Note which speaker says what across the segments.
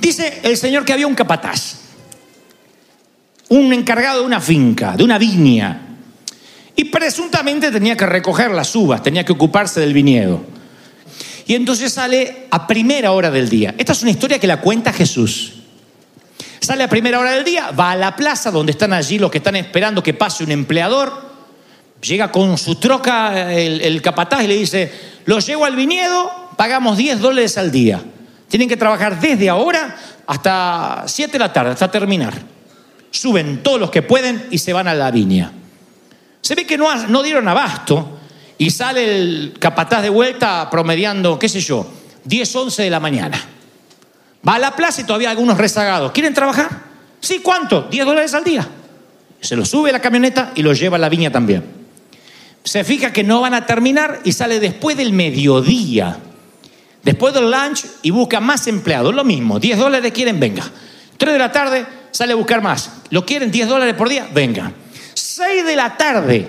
Speaker 1: dice el Señor que había un capataz, un encargado de una finca, de una viña, y presuntamente tenía que recoger las uvas, tenía que ocuparse del viñedo. Y entonces sale a primera hora del día. Esta es una historia que la cuenta Jesús. Sale a primera hora del día, va a la plaza donde están allí los que están esperando que pase un empleador, llega con su troca el, el capataz y le dice, los llevo al viñedo, pagamos 10 dólares al día. Tienen que trabajar desde ahora hasta 7 de la tarde, hasta terminar. Suben todos los que pueden y se van a la viña. Se ve que no, no dieron abasto y sale el capataz de vuelta promediando, qué sé yo, 10, 11 de la mañana. Va a la plaza y todavía algunos rezagados. ¿Quieren trabajar? Sí, ¿cuánto? 10 dólares al día. Se lo sube la camioneta y lo lleva a la viña también. Se fija que no van a terminar y sale después del mediodía. Después del lunch y busca más empleados. Lo mismo, 10 dólares quieren, venga. 3 de la tarde sale a buscar más. ¿Lo quieren 10 dólares por día? Venga. 6 de la tarde.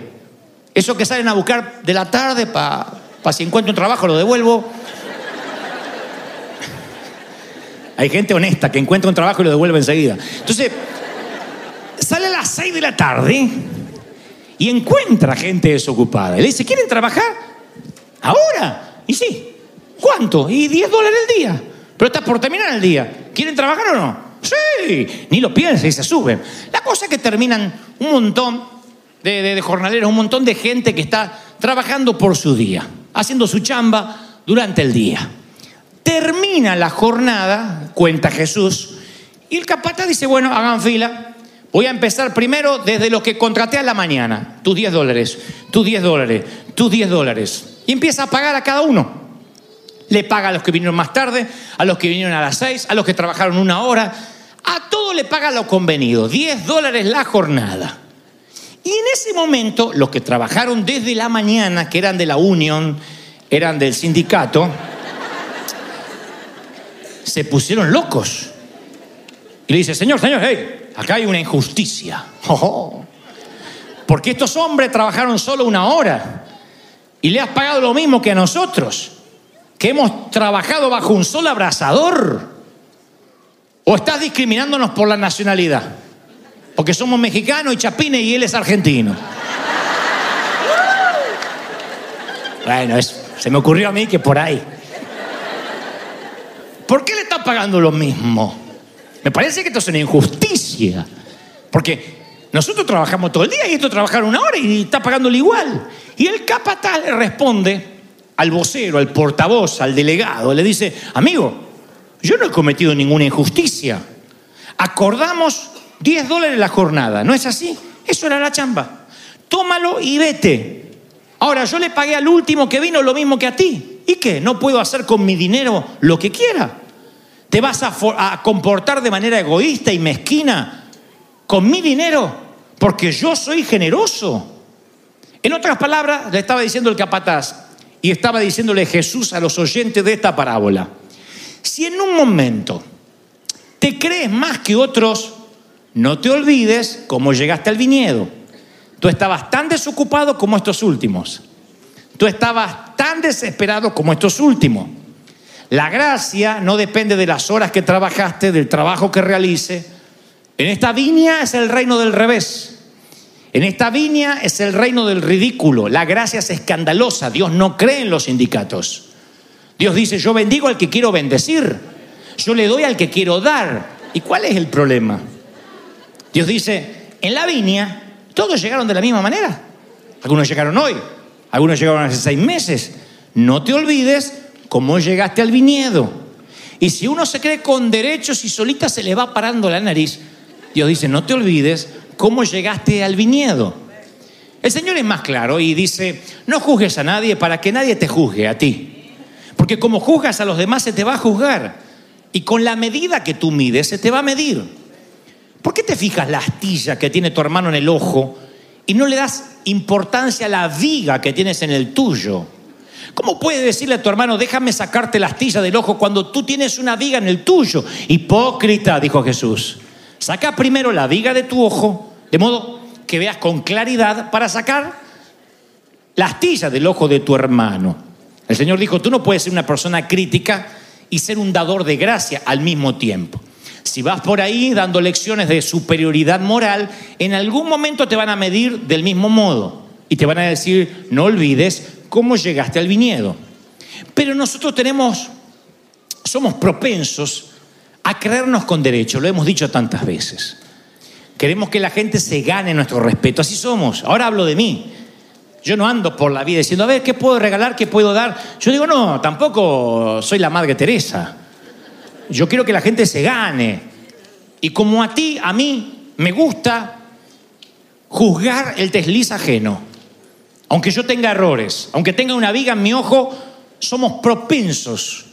Speaker 1: Eso que salen a buscar de la tarde para si encuentro un trabajo lo devuelvo. Hay gente honesta que encuentra un trabajo y lo devuelve enseguida. Entonces, sale a las 6 de la tarde y encuentra gente desocupada. Y le dice, ¿quieren trabajar? ¿Ahora? Y sí. ¿Cuánto? Y 10 dólares al día. Pero está por terminar el día. ¿Quieren trabajar o no? Sí. Ni lo piensa y se suben. La cosa es que terminan un montón de jornaleros, un montón de gente que está trabajando por su día, haciendo su chamba durante el día. Termina la jornada, cuenta Jesús, y el capataz dice, bueno, hagan fila, voy a empezar primero desde los que contraté a la mañana, tus 10 dólares, tus 10 dólares, tus 10 dólares, y empieza a pagar a cada uno. Le paga a los que vinieron más tarde, a los que vinieron a las 6, a los que trabajaron una hora, a todo le paga lo convenido, 10 dólares la jornada. Y en ese momento, los que trabajaron desde la mañana, que eran de la Unión, eran del sindicato, se pusieron locos. Y le dice, señor, señor, hey, acá hay una injusticia. Oh, porque estos hombres trabajaron solo una hora y le has pagado lo mismo que a nosotros, que hemos trabajado bajo un solo abrasador. ¿O estás discriminándonos por la nacionalidad? Porque somos mexicanos y chapines y él es argentino. Bueno, se me ocurrió a mí que por ahí. ¿Por qué le está pagando lo mismo? Me parece que esto es una injusticia. Porque nosotros trabajamos todo el día y estos trabajaron una hora y está pagándole igual. Y el capataz le responde al vocero, al portavoz, al delegado, le dice, amigo, yo no he cometido ninguna injusticia. Acordamos 10 dólares la jornada, ¿no es así? Eso era la chamba. Tómalo y vete. Ahora, yo le pagué al último que vino lo mismo que a ti. ¿Y qué? ¿No puedo hacer con mi dinero lo que quiera? ¿Te vas a, a comportar de manera egoísta y mezquina con mi dinero? Porque yo soy generoso. En otras palabras, le estaba diciendo el capataz y estaba diciéndole Jesús a los oyentes de esta parábola. Si en un momento te crees más que otros, no te olvides cómo llegaste al viñedo. Tú estabas tan desocupado como estos últimos. Tú estabas tan desesperado como estos últimos. La gracia no depende de las horas que trabajaste, del trabajo que realice. En esta viña es el reino del revés. En esta viña es el reino del ridículo, la gracia es escandalosa, Dios no cree en los sindicatos. Dios dice, yo bendigo al que quiero bendecir, yo le doy al que quiero dar. ¿Y cuál es el problema? Dios dice, en la viña todos llegaron de la misma manera. Algunos llegaron hoy, algunos llegaron hace seis meses. No te olvides cómo llegaste al viñedo. Y si uno se cree con derechos y solita se le va parando la nariz, Dios dice, no te olvides cómo llegaste al viñedo. El Señor es más claro y dice, no juzgues a nadie para que nadie te juzgue a ti. Porque como juzgas a los demás se te va a juzgar. Y con la medida que tú mides se te va a medir. ¿Por qué te fijas la astilla que tiene tu hermano en el ojo y no le das importancia a la viga que tienes en el tuyo? ¿Cómo puedes decirle a tu hermano, déjame sacarte la astilla del ojo cuando tú tienes una viga en el tuyo? Hipócrita, dijo Jesús. Saca primero la viga de tu ojo, de modo que veas con claridad para sacar la astilla del ojo de tu hermano. El Señor dijo, tú no puedes ser una persona crítica y ser un dador de gracia al mismo tiempo. Si vas por ahí dando lecciones de superioridad moral, en algún momento te van a medir del mismo modo y te van a decir, no olvides cómo llegaste al viñedo. Pero nosotros tenemos, somos propensos a creernos con derecho, lo hemos dicho tantas veces. Queremos que la gente se gane nuestro respeto, así somos. Ahora hablo de mí. Yo no ando por la vida diciendo, a ver, ¿qué puedo regalar? ¿Qué puedo dar? Yo digo, no, tampoco soy la Madre Teresa. Yo quiero que la gente se gane. Y como a ti, a mí, me gusta juzgar el desliz ajeno. Aunque yo tenga errores, aunque tenga una viga en mi ojo, somos propensos.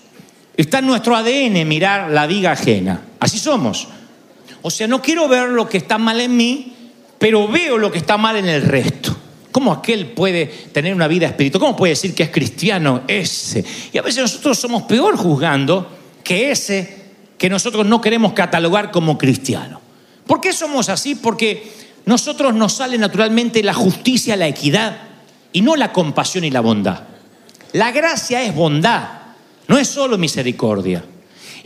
Speaker 1: Está en nuestro ADN mirar la viga ajena. Así somos. O sea, no quiero ver lo que está mal en mí, pero veo lo que está mal en el resto. ¿Cómo aquel puede tener una vida espiritual? ¿Cómo puede decir que es cristiano ese? Y a veces nosotros somos peor juzgando que ese que nosotros no queremos catalogar como cristiano. ¿Por qué somos así? Porque nosotros nos sale naturalmente la justicia, la equidad y no la compasión y la bondad. La gracia es bondad, no es solo misericordia.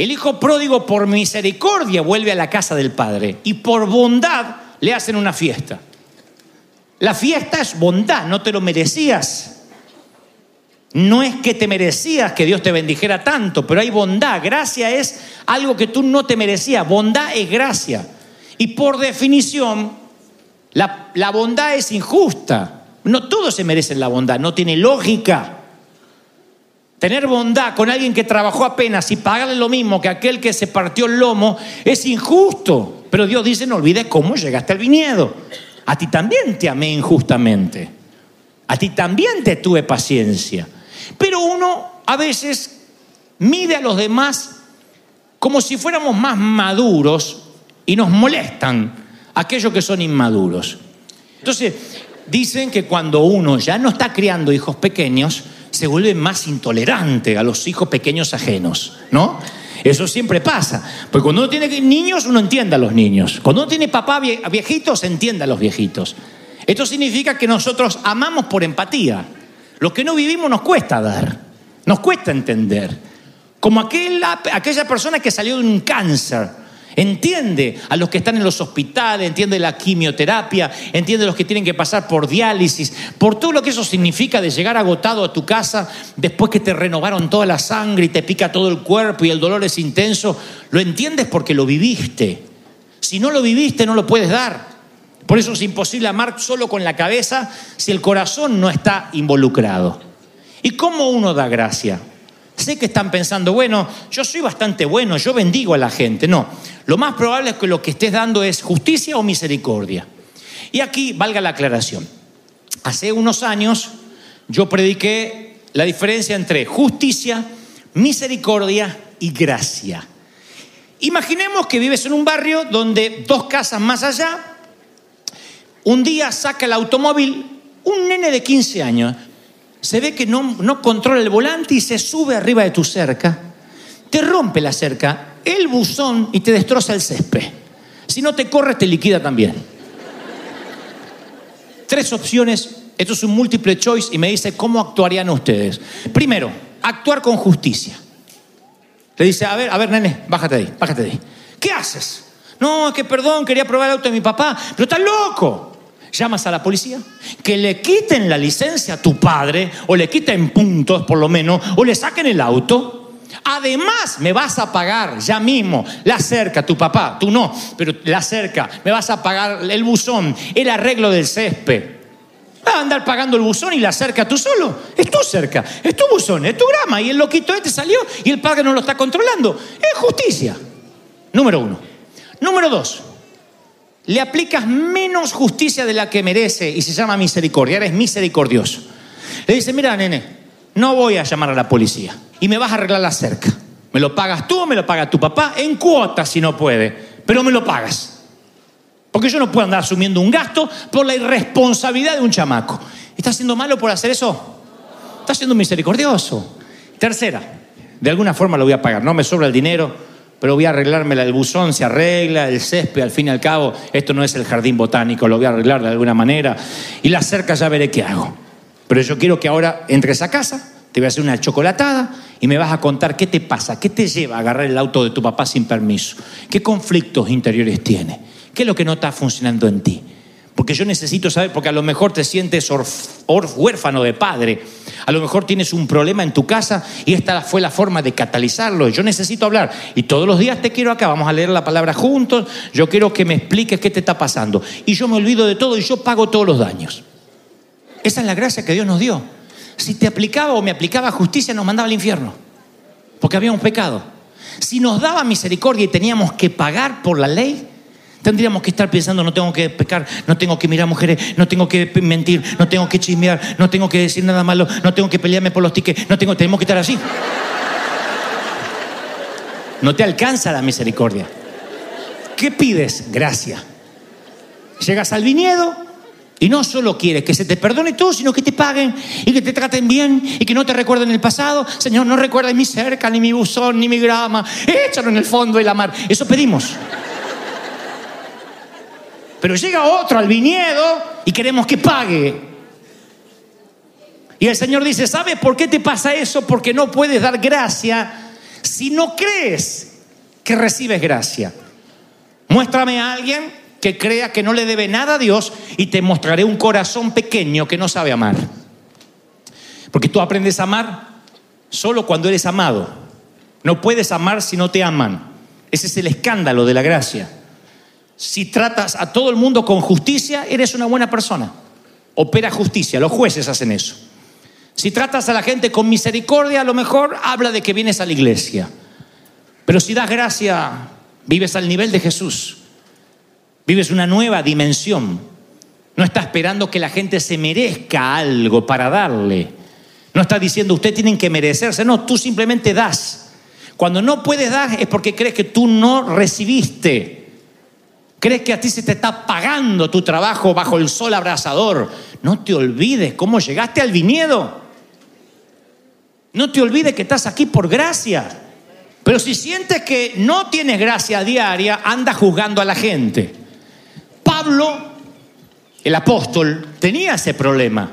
Speaker 1: El hijo pródigo por misericordia vuelve a la casa del padre y por bondad le hacen una fiesta. La fiesta es bondad, no te lo merecías. No es que te merecías que Dios te bendijera tanto, pero hay bondad. Gracia es algo que tú no te merecías. Bondad es gracia. Y por definición, la, bondad es injusta. No todos se merecen la bondad, no tiene lógica. Tener bondad con alguien que trabajó apenas y pagarle lo mismo que aquel que se partió el lomo es injusto. Pero Dios dice, no olvides cómo llegaste al viñedo. A ti también te amé injustamente. A ti también te tuve paciencia. Pero uno a veces mide a los demás como si fuéramos más maduros y nos molestan aquellos que son inmaduros. Entonces, dicen que cuando uno ya no está criando hijos pequeños, se vuelve más intolerante a los hijos pequeños ajenos, ¿no? Eso siempre pasa. Porque cuando uno tiene niños, uno entiende a los niños. Cuando uno tiene papá viejitos, entiende a los viejitos. Esto significa que nosotros amamos por empatía. Lo que no vivimos nos cuesta dar, nos cuesta entender. Como aquella, aquella persona que salió de un cáncer Entiende a los que están en los hospitales, entiende la quimioterapia, entiende a los que tienen que pasar por diálisis, por todo lo que eso significa de llegar agotado a tu casa después que te renovaron toda la sangre y te pica todo el cuerpo y el dolor es intenso. Lo entiendes porque lo viviste. Si no lo viviste, no lo puedes dar. Por eso es imposible amar solo con la cabeza si el corazón no está involucrado. ¿Y cómo uno da gracia? Sé que están pensando, bueno, yo soy bastante bueno, yo bendigo a la gente. No, lo más probable es que lo que estés dando es justicia o misericordia. Y aquí valga la aclaración. Hace unos años yo prediqué la diferencia entre justicia, misericordia y gracia. Imaginemos que vives en un barrio donde dos casas más allá, un día saca el automóvil un nene de 15 años, se ve que no, no controla el volante y se sube arriba de tu cerca, te rompe la cerca, el buzón y te destroza el césped. Si no te corres, te liquida también. Tres opciones, esto es un múltiple choice y me dice cómo actuarían ustedes. Primero, actuar con justicia. Le dice, a ver, a ver, nene, bájate de ahí, bájate de ahí. ¿Qué haces? No, es que perdón, quería probar el auto de mi papá, pero estás loco. Llamas a la policía, que le quiten la licencia a tu padre, o le quiten puntos por lo menos, o le saquen el auto. Además, me vas a pagar ya mismo la cerca, tu papá, tú no, pero la cerca, me vas a pagar el buzón, el arreglo del césped. Vas a andar pagando el buzón y la cerca tú solo. Es tu cerca, es tu buzón, es tu grama. Y el loquito este salió y el padre no lo está controlando. Es justicia. Número uno. Número dos. Le aplicas menos justicia de la que merece y se llama misericordia. Eres misericordioso. Le dice, mira, nene, no voy a llamar a la policía y me vas a arreglar la cerca. Me lo pagas tú, me lo paga tu papá, en cuotas si no puede, pero me lo pagas. Porque yo no puedo andar asumiendo un gasto por la irresponsabilidad de un chamaco. ¿Está siendo malo por hacer eso? Está siendo misericordioso. Tercera, de alguna forma lo voy a pagar. No me sobra el dinero, pero voy a arreglármela. El buzón se arregla, el césped, al fin y al cabo, esto no es el jardín botánico, lo voy a arreglar de alguna manera. Y la cerca ya veré qué hago. Pero yo quiero que ahora entres a casa, te voy a hacer una chocolatada y me vas a contar qué te pasa, qué te lleva a agarrar el auto de tu papá sin permiso, qué conflictos interiores tiene. ¿Qué es lo que no está funcionando en ti? Porque yo necesito saber, porque a lo mejor te sientes huérfano de padre, a lo mejor tienes un problema en tu casa y esta fue la forma de catalizarlo. Yo necesito hablar y todos los días te quiero acá, vamos a leer la palabra juntos, yo quiero que me expliques qué te está pasando. Y yo me olvido de todo y yo pago todos los daños. Esa es la gracia que Dios nos dio. Si te aplicaba o me aplicaba justicia, nos mandaba al infierno, porque había un pecado. Si nos daba misericordia y teníamos que pagar por la ley, Tendríamos que estar pensando, no tengo que pecar, no tengo que mirar mujeres, no tengo que mentir, no tengo que chismear, no tengo que decir nada malo, no tengo que pelearme por los tickets, no tengo, tenemos que estar así. No te alcanza la misericordia. ¿Qué pides? Gracia. Llegas al viñedo y no solo quieres que se te perdone todo, sino que te paguen y que te traten bien y que no te recuerden el pasado. Señor, no recuerdes mi cerca, ni mi buzón, ni mi grama. Échalo en el fondo de la mar. Eso pedimos. Pero llega otro al viñedo y queremos que pague. Y el Señor dice, ¿sabes por qué te pasa eso? Porque no puedes dar gracia si no crees que recibes gracia. Muéstrame a alguien que crea que no le debe nada a Dios y te mostraré un corazón pequeño que no sabe amar. Porque tú aprendes a amar solo cuando eres amado. No puedes amar si no te aman. Ese es el escándalo de la gracia. Si tratas a todo el mundo con justicia, eres una buena persona. Opera justicia, los jueces hacen eso. Si tratas a la gente con misericordia, a lo mejor habla de que vienes a la iglesia. Pero si das gracia, vives al nivel de Jesús. Vives una nueva dimensión. No está esperando que la gente se merezca algo para darle. No está diciendo, usted tienen que merecerse. No, tú simplemente das. Cuando no puedes dar es porque crees que tú no recibiste. ¿Crees que a ti se te está pagando tu trabajo bajo el sol abrasador? No te olvides cómo llegaste al viñedo. No te olvides que estás aquí por gracia. Pero si sientes que no tienes gracia diaria, anda juzgando a la gente. Pablo, el apóstol, tenía ese problema,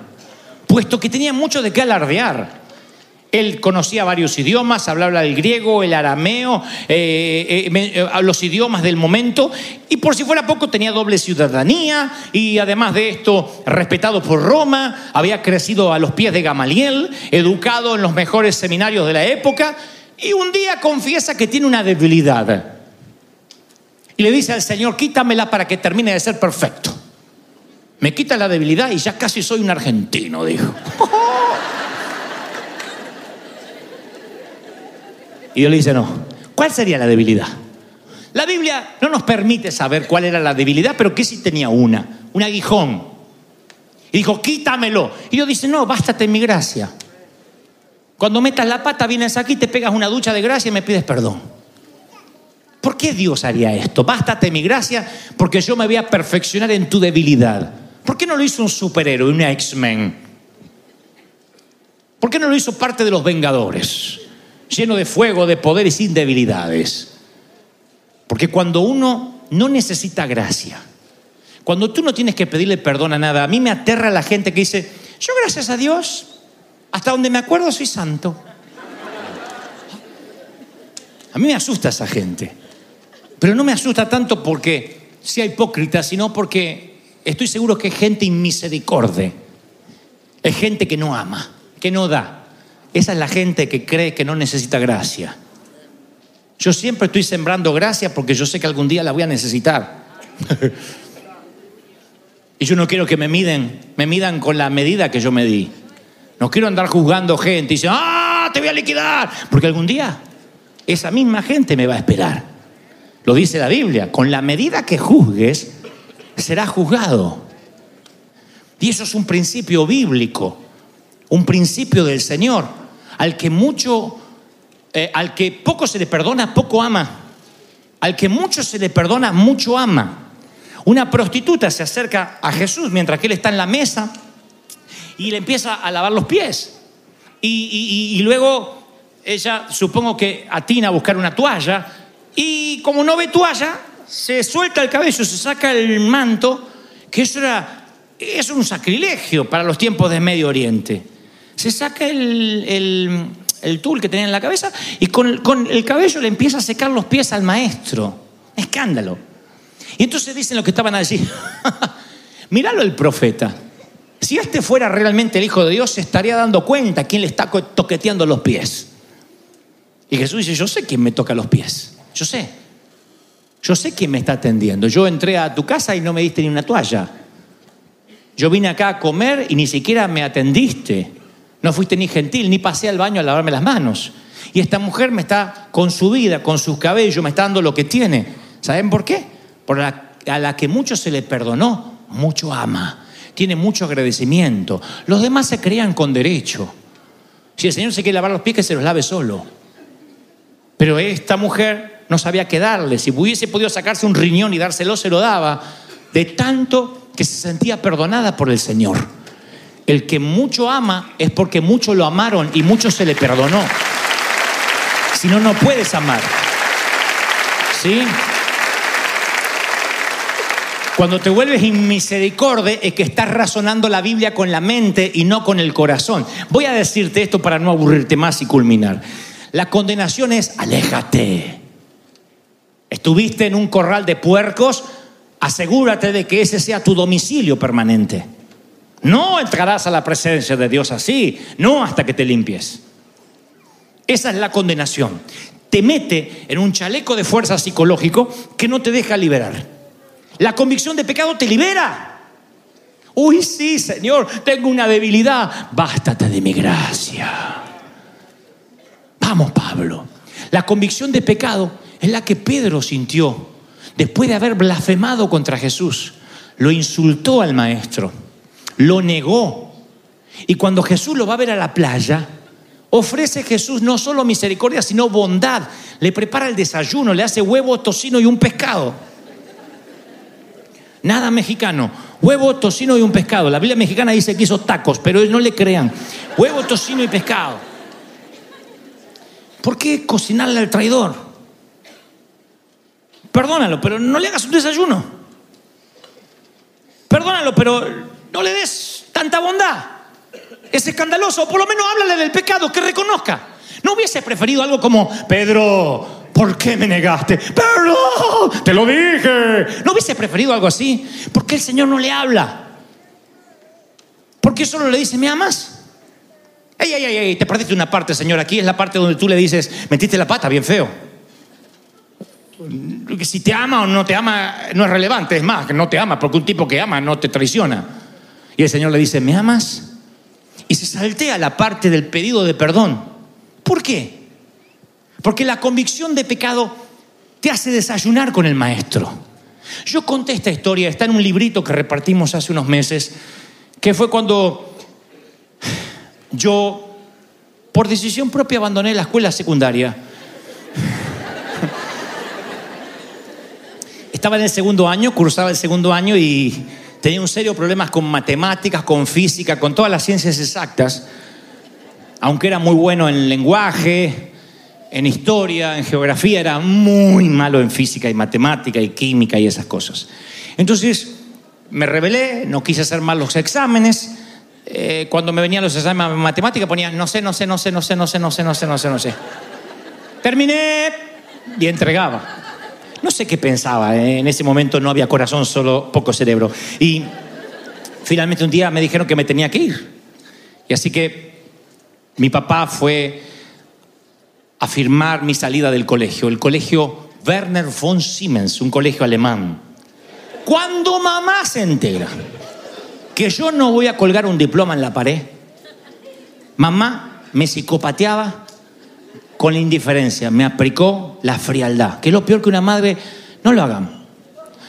Speaker 1: puesto que tenía mucho de qué alardear. Él conocía varios idiomas, hablaba el griego, el arameo, eh, eh, eh, los idiomas del momento, y por si fuera poco tenía doble ciudadanía, y además de esto, respetado por Roma, había crecido a los pies de Gamaliel, educado en los mejores seminarios de la época, y un día confiesa que tiene una debilidad. Y le dice al Señor, quítamela para que termine de ser perfecto. Me quita la debilidad y ya casi soy un argentino, dijo. Y Dios le dice, no. ¿Cuál sería la debilidad? La Biblia no nos permite saber cuál era la debilidad, pero que sí tenía una, un aguijón. Y dijo, quítamelo. Y Dios dice, no, bástate mi gracia. Cuando metas la pata, vienes aquí, te pegas una ducha de gracia y me pides perdón. ¿Por qué Dios haría esto? Bástate mi gracia porque yo me voy a perfeccionar en tu debilidad. ¿Por qué no lo hizo un superhéroe, un X-Men? ¿Por qué no lo hizo parte de los Vengadores? Lleno de fuego, de poder y sin debilidades. Porque cuando uno no necesita gracia, cuando tú no tienes que pedirle perdón a nada, a mí me aterra la gente que dice, yo gracias a Dios, hasta donde me acuerdo soy santo. A mí me asusta esa gente, pero no me asusta tanto porque sea hipócrita, sino porque estoy seguro que es gente inmisericorde. Es gente que no ama, que no da. Esa es la gente que cree que no necesita gracia. Yo siempre estoy sembrando gracia porque yo sé que algún día la voy a necesitar. y yo no quiero que me miden, me midan con la medida que yo me di. No quiero andar juzgando gente y decir, ah, te voy a liquidar. Porque algún día esa misma gente me va a esperar. Lo dice la Biblia, con la medida que juzgues, será juzgado. Y eso es un principio bíblico, un principio del Señor, al que mucho, eh, al que poco se le perdona, poco ama. Al que mucho se le perdona, mucho ama. Una prostituta se acerca a Jesús mientras que él está en la mesa y le empieza a lavar los pies. Y, luego ella supongo que atina a buscar una toalla y como no ve toalla, se suelta el cabello, se saca el manto, que eso era es un sacrilegio para los tiempos de Medio Oriente. Se saca el, el, tul que tenía en la cabeza y con, con, el cabello le empieza a secar los pies al maestro. Escándalo. Y entonces dicen lo que estaban a decir. Míralo el profeta. Si este fuera realmente el Hijo de Dios, se estaría dando cuenta quién le está toqueteando los pies. Y Jesús dice, yo sé quién me toca los pies. Yo sé. Yo sé quién me está atendiendo. Yo entré a tu casa y no me diste ni una toalla. Yo vine acá a comer y ni siquiera me atendiste. No fuiste ni gentil, ni pasé al baño a lavarme las manos. Y esta mujer me está con su vida, con sus cabellos, me está dando lo que tiene. ¿Saben por qué? Por la, a la que mucho se le perdonó, mucho ama. Tiene mucho agradecimiento. Los demás se creían con derecho. Si el Señor se quiere lavar los pies, que se los lave solo. Pero esta mujer no sabía qué darle. Si hubiese podido sacarse un riñón y dárselo, se lo daba. De tanto que se sentía perdonada por el Señor. El que mucho ama es porque mucho lo amaron y mucho se le perdonó. Si no, no puedes amar. ¿Sí? Cuando te vuelves inmisericorde es que estás razonando la Biblia con la mente y no con el corazón. Voy a decirte esto para no aburrirte más y culminar. La condenación es aléjate. Estuviste en un corral de puercos, asegúrate de que ese sea tu domicilio permanente. No entrarás a la presencia de Dios así, no hasta que te limpies. Esa es la condenación. Te mete en un chaleco de fuerza psicológico que no te deja liberar. La convicción de pecado te libera. Uy, sí, Señor, tengo una debilidad. Bástate de mi gracia. Vamos, Pablo. La convicción de pecado es la que Pedro sintió después de haber blasfemado contra Jesús, lo insultó al maestro, lo negó. Y cuando Jesús lo va a ver a la playa, ofrece Jesús no solo misericordia, sino bondad. Le prepara el desayuno, le hace huevo, tocino y un pescado. Nada mexicano. Huevo, tocino y un pescado. La Biblia mexicana dice que hizo tacos, pero no le crean. Huevo, tocino y pescado. ¿Por qué cocinarle al traidor? Perdónalo, pero no le hagas un desayuno. Perdónalo, pero no le des tanta bondad. Es escandaloso. Por lo menos háblale del pecado, que reconozca. ¿No hubiese preferido algo como, Pedro, ¿por qué me negaste? Pedro, te lo dije. ¿No hubiese preferido algo así? ¿Por qué el Señor no le habla? ¿Por qué solo le dice, ¿me amas? Ey, ey, ey, ey, te perdiste una parte, Señor. Aquí es la parte donde tú le dices, metiste la pata, bien feo si te ama o no te ama no es relevante, es más, que no te ama, porque un tipo que ama no te traiciona. Y el Señor le dice, ¿me amas? Y se saltea la parte del pedido de perdón. ¿Por qué? Porque la convicción de pecado te hace desayunar con el maestro. Yo conté esta historia, está en un librito que repartimos hace unos meses, que fue cuando yo, por decisión propia, abandoné la escuela secundaria Estaba en el segundo año, cursaba el segundo año y tenía un serio problemas con matemáticas, con física, con todas las ciencias exactas. Aunque era muy bueno en lenguaje, en historia, en geografía, era muy malo en física y matemática y química y esas cosas. Entonces me rebelé, no quise hacer mal los exámenes. Eh, cuando me venían los exámenes de matemática ponía no sé, no sé, no sé, no sé, no sé, no sé, no sé, no sé, no sé. Terminé y entregaba. No sé qué pensaba, ¿eh? en ese momento no había corazón, solo poco cerebro. Y finalmente un día me dijeron que me tenía que ir. Y así que mi papá fue a firmar mi salida del colegio, el colegio Werner von Siemens, un colegio alemán. Cuando mamá se entera que yo no voy a colgar un diploma en la pared, mamá me psicopateaba con la indiferencia, me aplicó la frialdad, que es lo peor que una madre no lo hagan.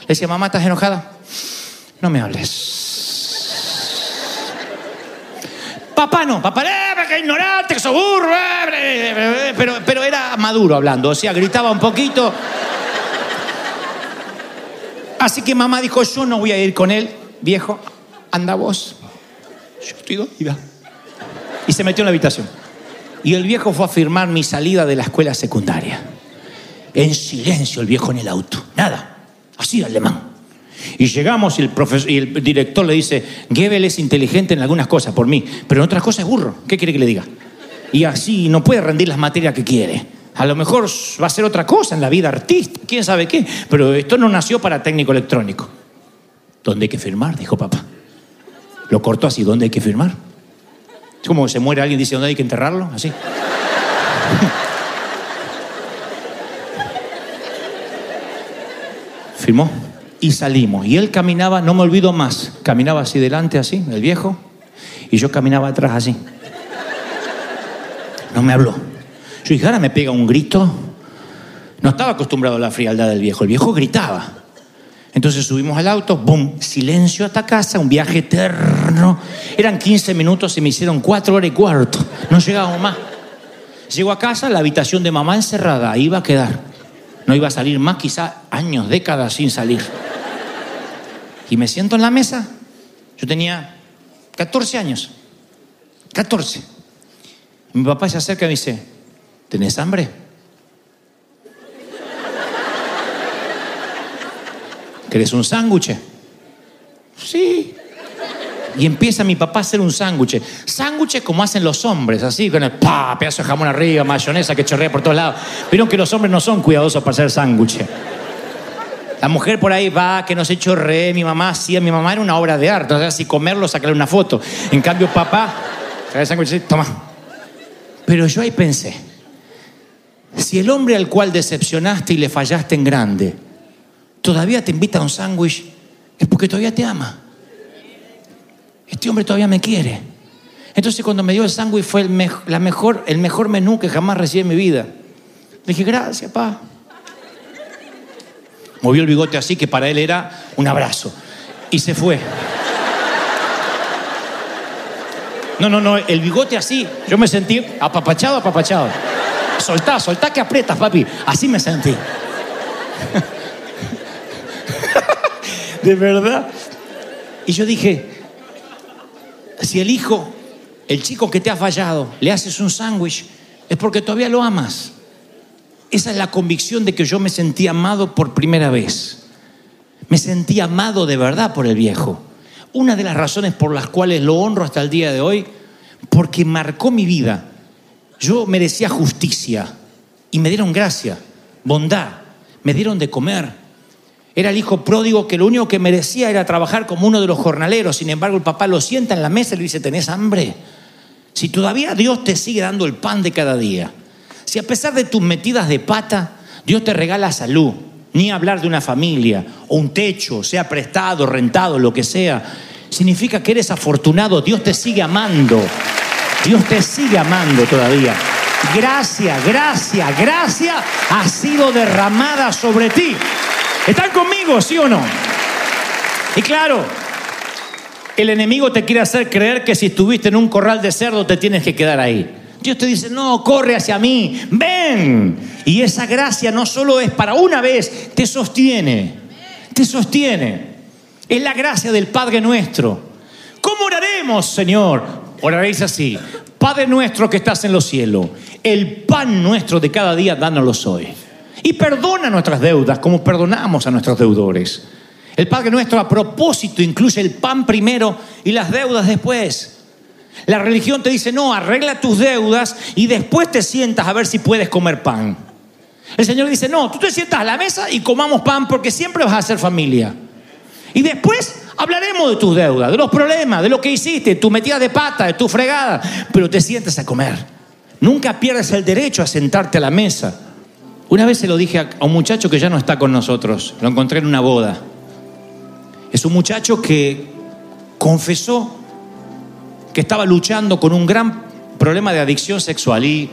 Speaker 1: Le decía, mamá, ¿estás enojada? No me hables. Papá no, papá, eh, que ignorante, que sos burro, eh, eh, pero, pero era maduro hablando, o sea, gritaba un poquito. Así que mamá dijo, yo no voy a ir con él, viejo, anda vos. Yo estoy dolida. Y se metió en la habitación. Y el viejo fue a firmar mi salida de la escuela secundaria. En silencio el viejo en el auto. Nada. Así alemán. Y llegamos y el, profesor, y el director le dice, Goebbels es inteligente en algunas cosas por mí, pero en otras cosas es burro. ¿Qué quiere que le diga? Y así no puede rendir las materias que quiere. A lo mejor va a ser otra cosa en la vida artista, quién sabe qué. Pero esto no nació para técnico electrónico. ¿Dónde hay que firmar? Dijo papá. Lo cortó así, ¿dónde hay que firmar? Es como se muere alguien y dice, ¿dónde hay que enterrarlo? Así. Firmó y salimos. Y él caminaba, no me olvido más, caminaba así delante, así, el viejo, y yo caminaba atrás así. No me habló. Yo dije, ahora me pega un grito. No estaba acostumbrado a la frialdad del viejo, el viejo gritaba. Entonces subimos al auto, ¡boom! Silencio hasta casa, un viaje eterno. Eran 15 minutos y me hicieron 4 horas y cuarto. No llegábamos más. Llego a casa, la habitación de mamá encerrada, iba a quedar. No iba a salir más, quizá años, décadas sin salir. Y me siento en la mesa. Yo tenía 14 años. 14. Mi papá se acerca y me dice, ¿tenés hambre? ¿Querés un sándwich? Sí. Y empieza mi papá a hacer un sándwich. Sándwiches como hacen los hombres, así, con el pa, pedazo de jamón arriba, mayonesa que chorrea por todos lados. Vieron que los hombres no son cuidadosos para hacer sándwiches. La mujer por ahí va, que no se chorree, mi mamá hacía, mi mamá era una obra de arte, o sea, si comerlo, sacarle una foto. En cambio, papá, trae el toma. Pero yo ahí pensé, si el hombre al cual decepcionaste y le fallaste en grande, todavía te invita a un sándwich, es porque todavía te ama. Este hombre todavía me quiere. Entonces cuando me dio el sándwich fue el, la mejor, el mejor menú que jamás recibí en mi vida. Le dije, gracias, pa. Movió el bigote así que para él era un abrazo. Y se fue. No, no, no, el bigote así. Yo me sentí apapachado, apapachado. Soltá, soltá que aprietas, papi. Así me sentí. De verdad. Y yo dije, si el hijo, el chico que te ha fallado, le haces un sándwich, es porque todavía lo amas. Esa es la convicción de que yo me sentí amado por primera vez. Me sentí amado de verdad por el viejo. Una de las razones por las cuales lo honro hasta el día de hoy, porque marcó mi vida. Yo merecía justicia y me dieron gracia, bondad, me dieron de comer. Era el hijo pródigo que lo único que merecía era trabajar como uno de los jornaleros. Sin embargo, el papá lo sienta en la mesa y le dice, ¿tenés hambre? Si todavía Dios te sigue dando el pan de cada día, si a pesar de tus metidas de pata, Dios te regala salud, ni hablar de una familia o un techo, sea prestado, rentado, lo que sea, significa que eres afortunado, Dios te sigue amando, Dios te sigue amando todavía. Gracia, gracia, gracia ha sido derramada sobre ti. ¿Están conmigo, sí o no? Y claro, el enemigo te quiere hacer creer que si estuviste en un corral de cerdo te tienes que quedar ahí. Dios te dice, no, corre hacia mí, ven. Y esa gracia no solo es para una vez, te sostiene, te sostiene. Es la gracia del Padre nuestro. ¿Cómo oraremos, Señor? Oraréis así. Padre nuestro que estás en los cielos, el pan nuestro de cada día, dánoslo hoy. Y perdona nuestras deudas como perdonamos a nuestros deudores. El Padre nuestro a propósito incluye el pan primero y las deudas después. La religión te dice, no, arregla tus deudas y después te sientas a ver si puedes comer pan. El Señor dice, no, tú te sientas a la mesa y comamos pan porque siempre vas a ser familia. Y después hablaremos de tus deudas, de los problemas, de lo que hiciste, tu metida de pata, de tu fregada, pero te sientes a comer. Nunca pierdas el derecho a sentarte a la mesa. Una vez se lo dije a un muchacho que ya no está con nosotros, lo encontré en una boda. Es un muchacho que confesó que estaba luchando con un gran problema de adicción sexual y,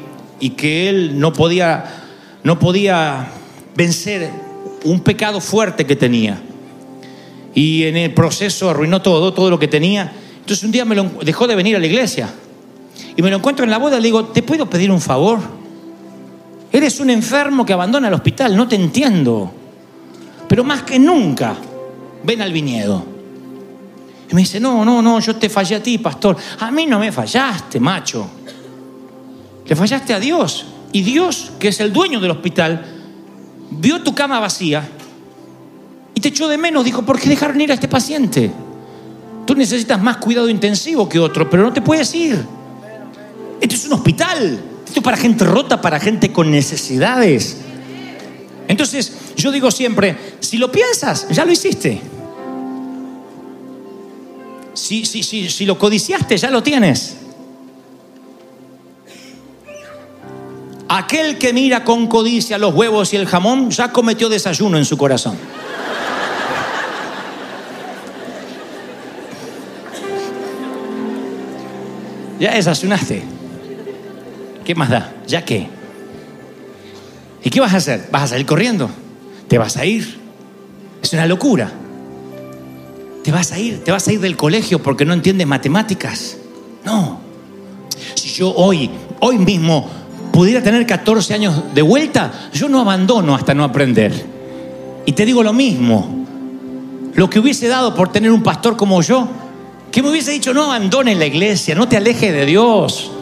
Speaker 1: que él no podía, no podía vencer un pecado fuerte que tenía. Y en el proceso arruinó todo, todo lo que tenía. Entonces un día me lo, dejó de venir a la iglesia. Y me lo encuentro en la boda y le digo, ¿te puedo pedir un favor? Eres un enfermo que abandona el hospital, no te entiendo. Pero más que nunca, ven al viñedo. Y me dice, no, no, no, yo te fallé a ti, pastor. A mí no me fallaste, macho. Le fallaste a Dios. Y Dios, que es el dueño del hospital, vio tu cama vacía y te echó de menos. Dijo, ¿por qué dejaron ir a este paciente? Tú necesitas más cuidado intensivo que otro, pero no te puedes ir. Esto es un hospital. Para gente rota, para gente con necesidades. Entonces, yo digo siempre, si lo piensas, ya lo hiciste. Si, si, si, si lo codiciaste, ya lo tienes. Aquel que mira con codicia los huevos y el jamón ya cometió desayuno en su corazón. Ya desayunaste. ¿Qué más da? ¿Ya qué? ¿Y qué vas a hacer? ¿Vas a salir corriendo? ¿Te vas a ir? Es una locura. ¿Te vas a ir? ¿Te vas a ir del colegio porque no entiendes matemáticas? No. Si yo hoy, hoy mismo, pudiera tener 14 años de vuelta, yo no abandono hasta no aprender. Y te digo lo mismo. Lo que hubiese dado por tener un pastor como yo, que me hubiese dicho, no abandones la iglesia, no te alejes de Dios.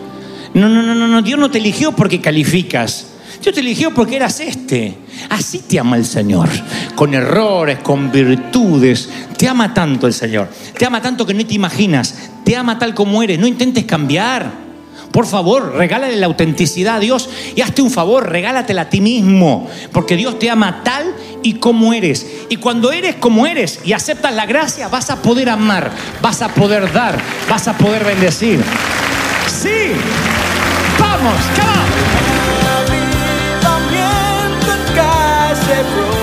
Speaker 1: No, no, no, no, Dios no te eligió porque calificas. Dios te eligió porque eras este. Así te ama el Señor. Con errores, con virtudes. Te ama tanto el Señor. Te ama tanto que no te imaginas. Te ama tal como eres. No intentes cambiar. Por favor, regálale la autenticidad a Dios y hazte un favor, regálatela a ti mismo, porque Dios te ama tal y como eres. Y cuando eres como eres y aceptas la gracia, vas a poder amar, vas a poder dar, vas a poder bendecir. Sí, vamos, come on.